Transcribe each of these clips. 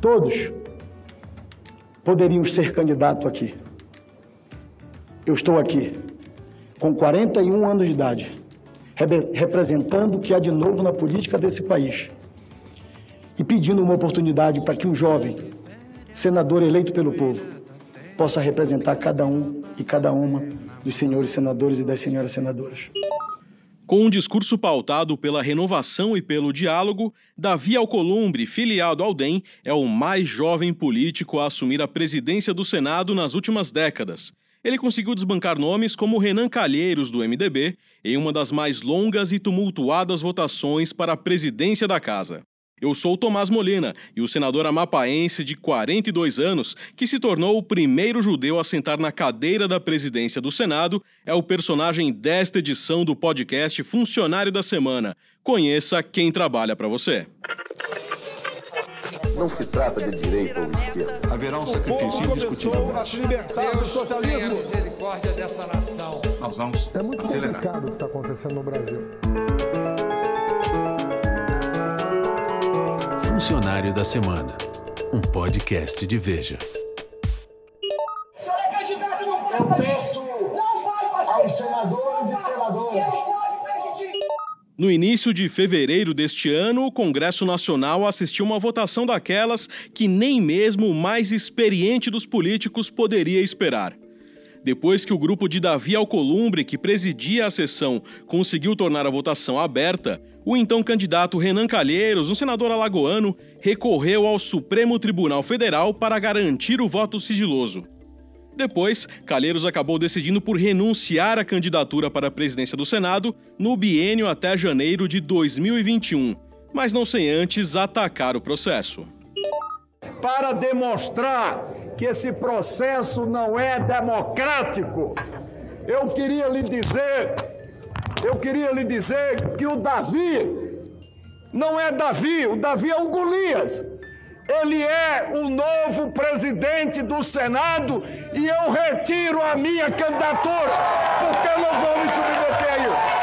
Todos poderiam ser candidato aqui. Eu estou aqui com 41 anos de idade, representando o que há de novo na política desse país e pedindo uma oportunidade para que um jovem, senador eleito pelo povo, possa representar cada um e cada uma dos senhores senadores e das senhoras senadoras. Com um discurso pautado pela renovação e pelo diálogo, Davi Alcolumbre, filiado ao DEM, é o mais jovem político a assumir a presidência do Senado nas últimas décadas. Ele conseguiu desbancar nomes como Renan Calheiros, do MDB, em uma das mais longas e tumultuadas votações para a presidência da casa. Eu sou o Tomás Molina e o senador amapaense de 42 anos, que se tornou o primeiro judeu a sentar na cadeira da presidência do Senado, é o personagem desta edição do podcast Funcionário da Semana. Conheça quem trabalha para você. Não se trata de direita ou esquerda. Haverá um sacrifício indiscutível. a se libertar Deus do socialismo. tenha misericórdia dessa nação. Nós vamos É muito acelerar. complicado o que está acontecendo no Brasil. Funcionário da Semana, um podcast de Veja. é candidato não vai fazer isso. Não vai fazer aos isso. senadores e senadoras. No início de fevereiro deste ano, o Congresso Nacional assistiu uma votação daquelas que nem mesmo o mais experiente dos políticos poderia esperar. Depois que o grupo de Davi Alcolumbre, que presidia a sessão, conseguiu tornar a votação aberta, o então candidato Renan Calheiros, um senador alagoano, recorreu ao Supremo Tribunal Federal para garantir o voto sigiloso. Depois, Calheiros acabou decidindo por renunciar à candidatura para a presidência do Senado no biênio até janeiro de 2021, mas não sem antes atacar o processo. para demonstrar que esse processo não é democrático. Eu queria lhe dizer, eu queria lhe dizer que o Davi não é Davi, o Davi é o Golias. Ele é o novo presidente do Senado e eu retiro a minha candidatura, porque eu não vou me submeter a isso.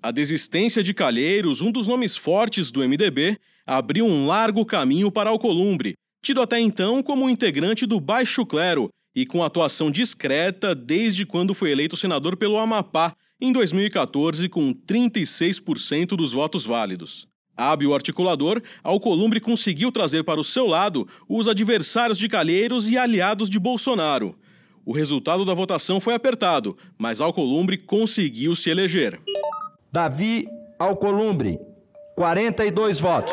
A desistência de Calheiros, um dos nomes fortes do MDB, abriu um largo caminho para Alcolumbre, tido até então como integrante do Baixo Clero e com atuação discreta desde quando foi eleito senador pelo Amapá em 2014 com 36% dos votos válidos. Hábil articulador, Alcolumbre conseguiu trazer para o seu lado os adversários de Calheiros e aliados de Bolsonaro. O resultado da votação foi apertado, mas Alcolumbre conseguiu se eleger. Davi Alcolumbre, 42 votos.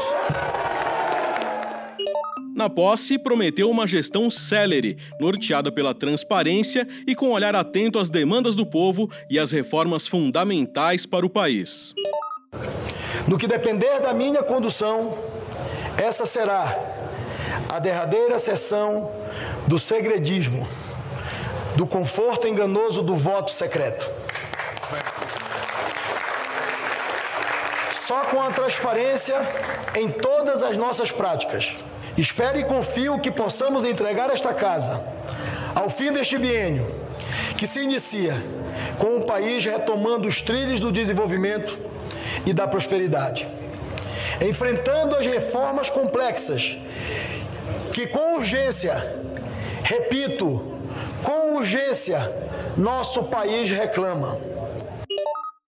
Na posse, prometeu uma gestão célere, norteada pela transparência e com olhar atento às demandas do povo e às reformas fundamentais para o país. No que depender da minha condução, essa será a derradeira sessão do segredismo, do conforto enganoso do voto secreto. Só com a transparência em todas as nossas práticas. Espero e confio que possamos entregar esta casa ao fim deste biênio, que se inicia com o país retomando os trilhos do desenvolvimento e da prosperidade, enfrentando as reformas complexas que, com urgência, repito, com urgência, nosso país reclama.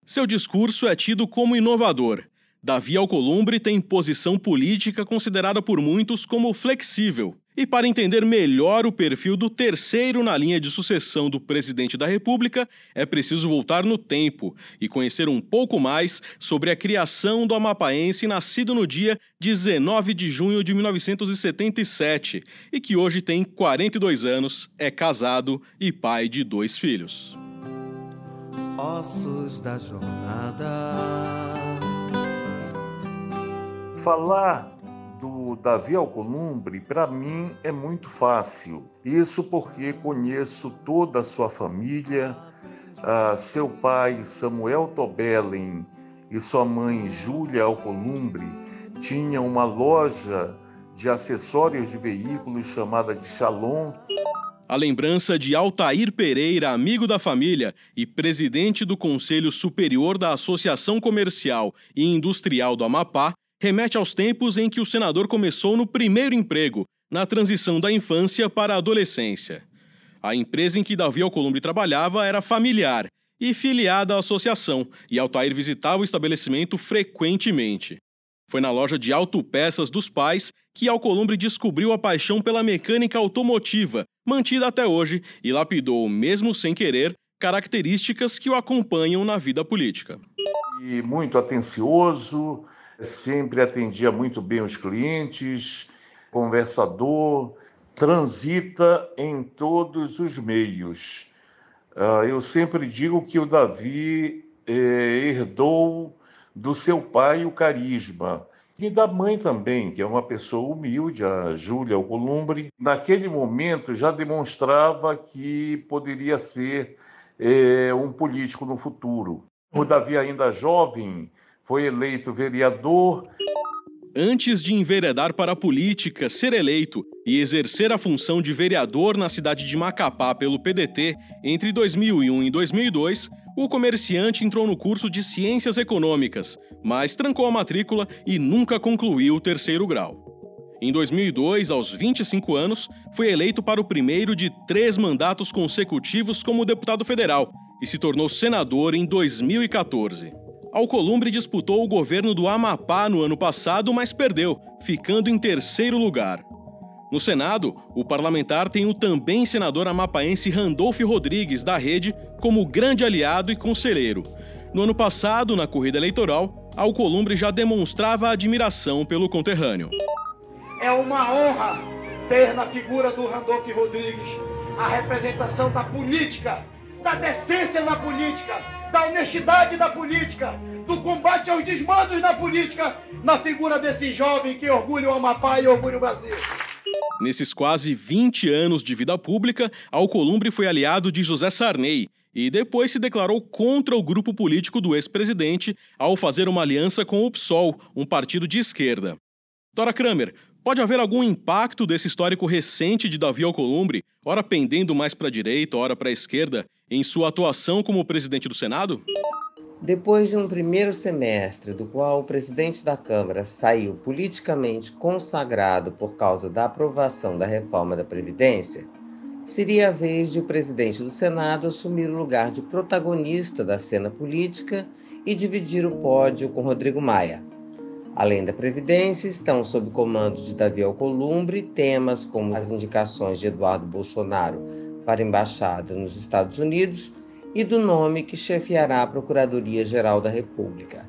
Seu discurso é tido como inovador. Davi Alcolumbre tem posição política considerada por muitos como flexível. E para entender melhor o perfil do terceiro na linha de sucessão do presidente da República, é preciso voltar no tempo e conhecer um pouco mais sobre a criação do amapaense nascido no dia 19 de junho de 1977 e que hoje tem 42 anos, é casado e pai de dois filhos. Ossos da jornada. Falar do Davi Alcolumbre, para mim, é muito fácil. Isso porque conheço toda a sua família, seu pai Samuel Tobelen e sua mãe Júlia Alcolumbre tinham uma loja de acessórios de veículos chamada de Shalom. A lembrança de Altair Pereira, amigo da família e presidente do Conselho Superior da Associação Comercial e Industrial do Amapá, remete aos tempos em que o senador começou no primeiro emprego, na transição da infância para a adolescência. A empresa em que Davi Alcolumbre trabalhava era familiar e filiada à associação, e Altair visitava o estabelecimento frequentemente. Foi na loja de autopeças dos pais que Alcolumbre descobriu a paixão pela mecânica automotiva, mantida até hoje, e lapidou, mesmo sem querer, características que o acompanham na vida política. E muito atencioso, sempre atendia muito bem os clientes, conversador, transita em todos os meios. Ah, eu sempre digo que o Davi eh, herdou do seu pai o carisma e da mãe também, que é uma pessoa humilde, a Júlia Alcolumbre. Naquele momento já demonstrava que poderia ser é, um político no futuro. O Davi, ainda jovem, foi eleito vereador. Antes de enveredar para a política, ser eleito e exercer a função de vereador na cidade de Macapá pelo PDT entre 2001 e 2002, o comerciante entrou no curso de Ciências Econômicas, mas trancou a matrícula e nunca concluiu o terceiro grau. Em 2002, aos 25 anos, foi eleito para o primeiro de três mandatos consecutivos como deputado federal e se tornou senador em 2014. Alcolumbre disputou o governo do Amapá no ano passado, mas perdeu, ficando em terceiro lugar. No Senado, o parlamentar tem o também senador amapaense Randolph Rodrigues, da Rede, como grande aliado e conselheiro. No ano passado, na corrida eleitoral, Alcolumbre já demonstrava admiração pelo conterrâneo. É uma honra ter na figura do Randolph Rodrigues a representação da política, da decência na política, da honestidade da política, do combate aos desmandos na política, na figura desse jovem que orgulha o Amapá e orgulha o Brasil. Nesses quase 20 anos de vida pública, Alcolumbre foi aliado de José Sarney e depois se declarou contra o grupo político do ex-presidente ao fazer uma aliança com o PSOL, um partido de esquerda. Dora Kramer, pode haver algum impacto desse histórico recente de Davi Alcolumbre, ora pendendo mais para a direita, ora para a esquerda, em sua atuação como presidente do Senado? Depois de um primeiro semestre, do qual o presidente da Câmara saiu politicamente consagrado por causa da aprovação da reforma da Previdência, seria a vez de o presidente do Senado assumir o lugar de protagonista da cena política e dividir o pódio com Rodrigo Maia. Além da Previdência, estão sob comando de Davi Alcolumbre temas como as indicações de Eduardo Bolsonaro para embaixada nos Estados Unidos e do nome que chefiará a Procuradoria-Geral da República.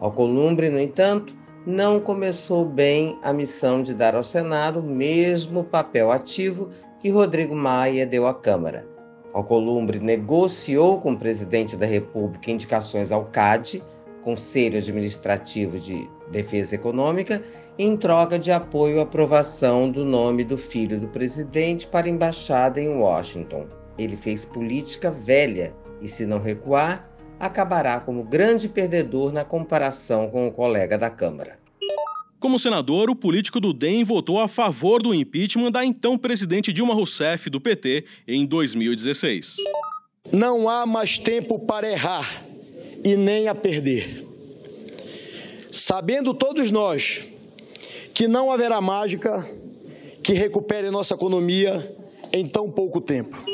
Alcolumbre, no entanto, não começou bem a missão de dar ao Senado o mesmo papel ativo que Rodrigo Maia deu à Câmara. Alcolumbre negociou com o presidente da República indicações ao CAD, Conselho Administrativo de Defesa Econômica, em troca de apoio à aprovação do nome do filho do presidente para a embaixada em Washington. Ele fez política velha e, se não recuar, acabará como grande perdedor na comparação com o colega da Câmara. Como senador, o político do DEM votou a favor do impeachment da então presidente Dilma Rousseff, do PT, em 2016. Não há mais tempo para errar e nem a perder. Sabendo todos nós que não haverá mágica que recupere nossa economia em tão pouco tempo.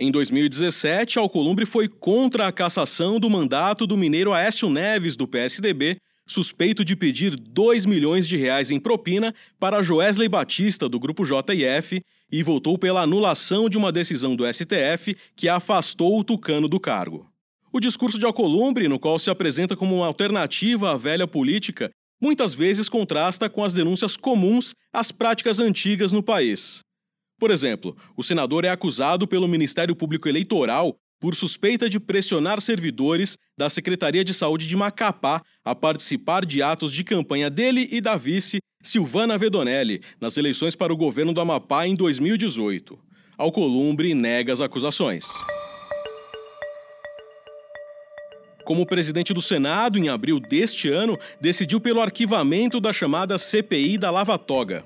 Em 2017, Alcolumbre foi contra a cassação do mandato do mineiro Aécio Neves, do PSDB, suspeito de pedir 2 milhões de reais em propina para Joesley Batista, do Grupo JF, e votou pela anulação de uma decisão do STF que afastou o tucano do cargo. O discurso de Alcolumbre, no qual se apresenta como uma alternativa à velha política, muitas vezes contrasta com as denúncias comuns às práticas antigas no país. Por exemplo, o senador é acusado pelo Ministério Público Eleitoral por suspeita de pressionar servidores da Secretaria de Saúde de Macapá a participar de atos de campanha dele e da vice Silvana Vedonelli nas eleições para o governo do Amapá em 2018. Alcolumbre nega as acusações. Como presidente do Senado, em abril deste ano, decidiu pelo arquivamento da chamada CPI da Lava Toga.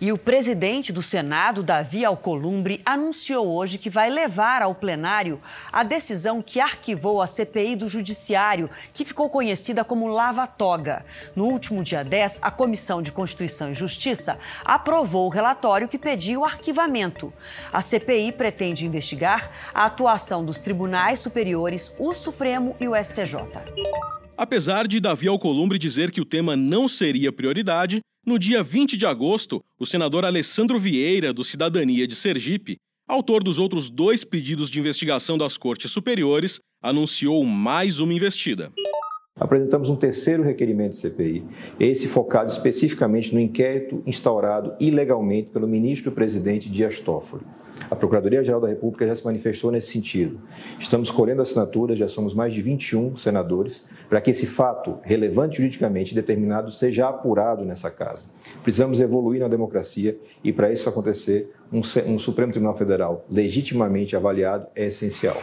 E o presidente do Senado, Davi Alcolumbre, anunciou hoje que vai levar ao plenário a decisão que arquivou a CPI do Judiciário, que ficou conhecida como Lava Toga. No último dia 10, a Comissão de Constituição e Justiça aprovou o relatório que pedia o arquivamento. A CPI pretende investigar a atuação dos tribunais superiores, o Supremo e o STJ. Apesar de Davi Alcolumbre dizer que o tema não seria prioridade, no dia 20 de agosto, o senador Alessandro Vieira, do Cidadania de Sergipe, autor dos outros dois pedidos de investigação das Cortes Superiores, anunciou mais uma investida. Apresentamos um terceiro requerimento de CPI, esse focado especificamente no inquérito instaurado ilegalmente pelo ministro-presidente Dias Toffoli. A Procuradoria-Geral da República já se manifestou nesse sentido. Estamos colhendo assinaturas, já somos mais de 21 senadores, para que esse fato, relevante juridicamente determinado, seja apurado nessa casa. Precisamos evoluir na democracia e, para isso acontecer, um, um Supremo Tribunal Federal legitimamente avaliado é essencial.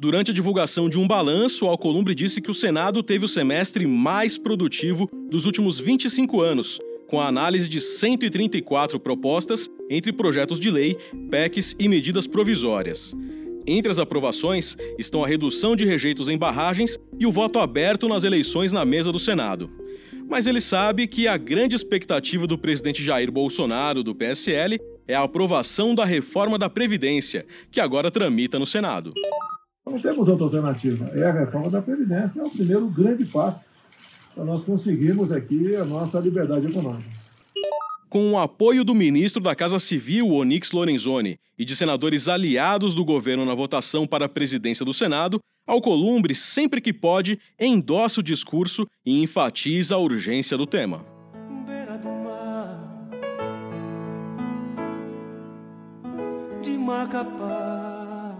Durante a divulgação de um balanço, Alcolumbre disse que o Senado teve o semestre mais produtivo dos últimos 25 anos com a análise de 134 propostas entre projetos de lei, PECs e medidas provisórias. Entre as aprovações estão a redução de rejeitos em barragens e o voto aberto nas eleições na mesa do Senado. Mas ele sabe que a grande expectativa do presidente Jair Bolsonaro, do PSL, é a aprovação da reforma da Previdência, que agora tramita no Senado. Não temos outra alternativa. É a reforma da Previdência, é o primeiro grande passo para nós conseguirmos aqui a nossa liberdade econômica. Com o apoio do ministro da Casa Civil, Onyx Lorenzoni, e de senadores aliados do governo na votação para a presidência do Senado, Alcolumbre, sempre que pode, endossa o discurso e enfatiza a urgência do tema. Beira do mar, de Macapá,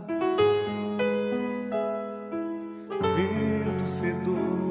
vento sedoso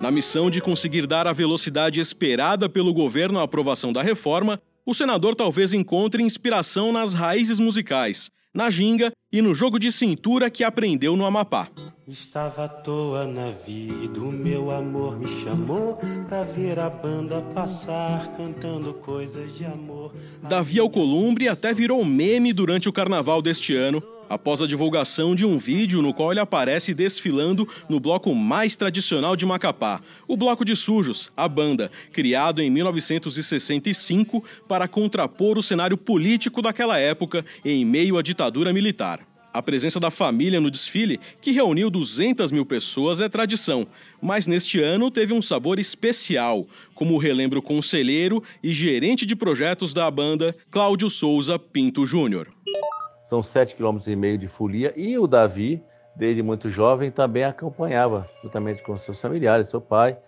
na missão de conseguir dar a velocidade esperada pelo governo à aprovação da reforma, o senador talvez encontre inspiração nas raízes musicais, na ginga e no jogo de cintura que aprendeu no Amapá. Estava à toa na vida, o meu amor me chamou pra ver a banda passar cantando coisas de amor. Davi Alcolumbre até virou meme durante o carnaval deste ano, após a divulgação de um vídeo no qual ele aparece desfilando no bloco mais tradicional de Macapá, o Bloco de Sujos, a banda, criado em 1965 para contrapor o cenário político daquela época em meio à ditadura militar. A presença da família no desfile, que reuniu 200 mil pessoas, é tradição, mas neste ano teve um sabor especial, como relembra o conselheiro e gerente de projetos da banda, Cláudio Souza Pinto Júnior. São sete quilômetros e meio de folia e o Davi, desde muito jovem, também acompanhava, juntamente com seus familiares, seu pai,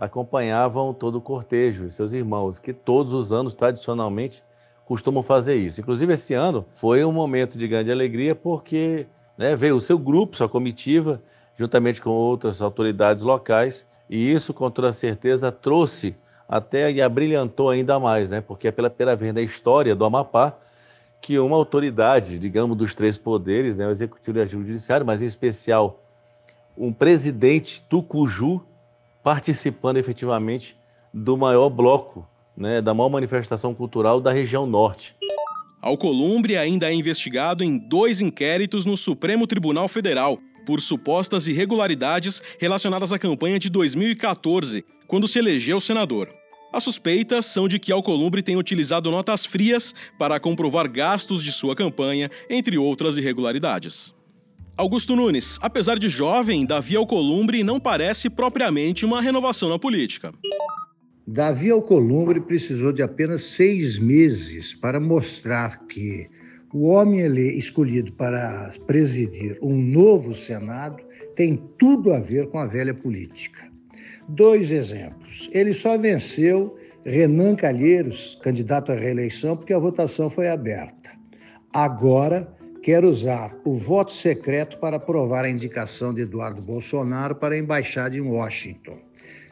acompanhavam todo o cortejo seus irmãos, que todos os anos, tradicionalmente, costumam fazer isso. Inclusive, esse ano foi um momento de grande alegria porque né, veio o seu grupo, sua comitiva, juntamente com outras autoridades locais, e isso, com toda certeza, trouxe até e abrilhantou ainda mais, né? porque é pela primeira vez na história do Amapá que uma autoridade, digamos, dos três poderes, né, o executivo e o judiciário, mas em especial um presidente tucuju participando efetivamente do maior bloco, né, da maior manifestação cultural da região norte. Alcolumbre ainda é investigado em dois inquéritos no Supremo Tribunal Federal por supostas irregularidades relacionadas à campanha de 2014, quando se elegeu senador. As suspeitas são de que Alcolumbre tem utilizado notas frias para comprovar gastos de sua campanha, entre outras irregularidades. Augusto Nunes, apesar de jovem, Davi Alcolumbre não parece propriamente uma renovação na política. Davi Alcolumbre precisou de apenas seis meses para mostrar que o homem escolhido para presidir um novo Senado tem tudo a ver com a velha política. Dois exemplos. Ele só venceu Renan Calheiros, candidato à reeleição, porque a votação foi aberta. Agora quer usar o voto secreto para aprovar a indicação de Eduardo Bolsonaro para a embaixada em Washington.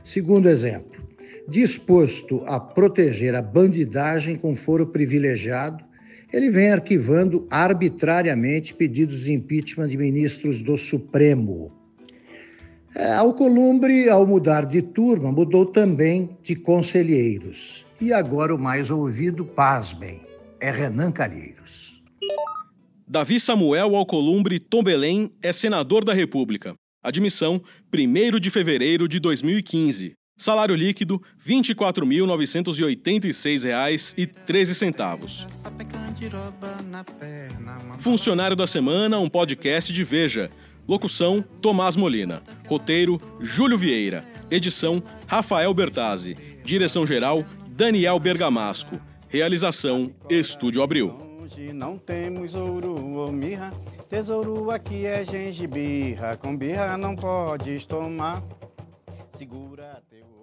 Segundo exemplo, disposto a proteger a bandidagem com foro privilegiado, ele vem arquivando arbitrariamente pedidos de impeachment de ministros do Supremo. É, Alcolumbre, ao mudar de turma, mudou também de conselheiros. E agora o mais ouvido, pasmem, é Renan Calheiros. Davi Samuel Alcolumbre Tombelém é senador da República. Admissão, 1 de fevereiro de 2015. Salário líquido, R$ 24.986,13. Funcionário da Semana, um podcast de Veja. Locução, Tomás Molina. Roteiro, Júlio Vieira. Edição, Rafael Bertazzi. Direção-geral, Daniel Bergamasco. Realização, Estúdio Abril. Não temos ouro ou mirra, tesouro aqui é gengibirra, com birra não podes tomar. Segura teu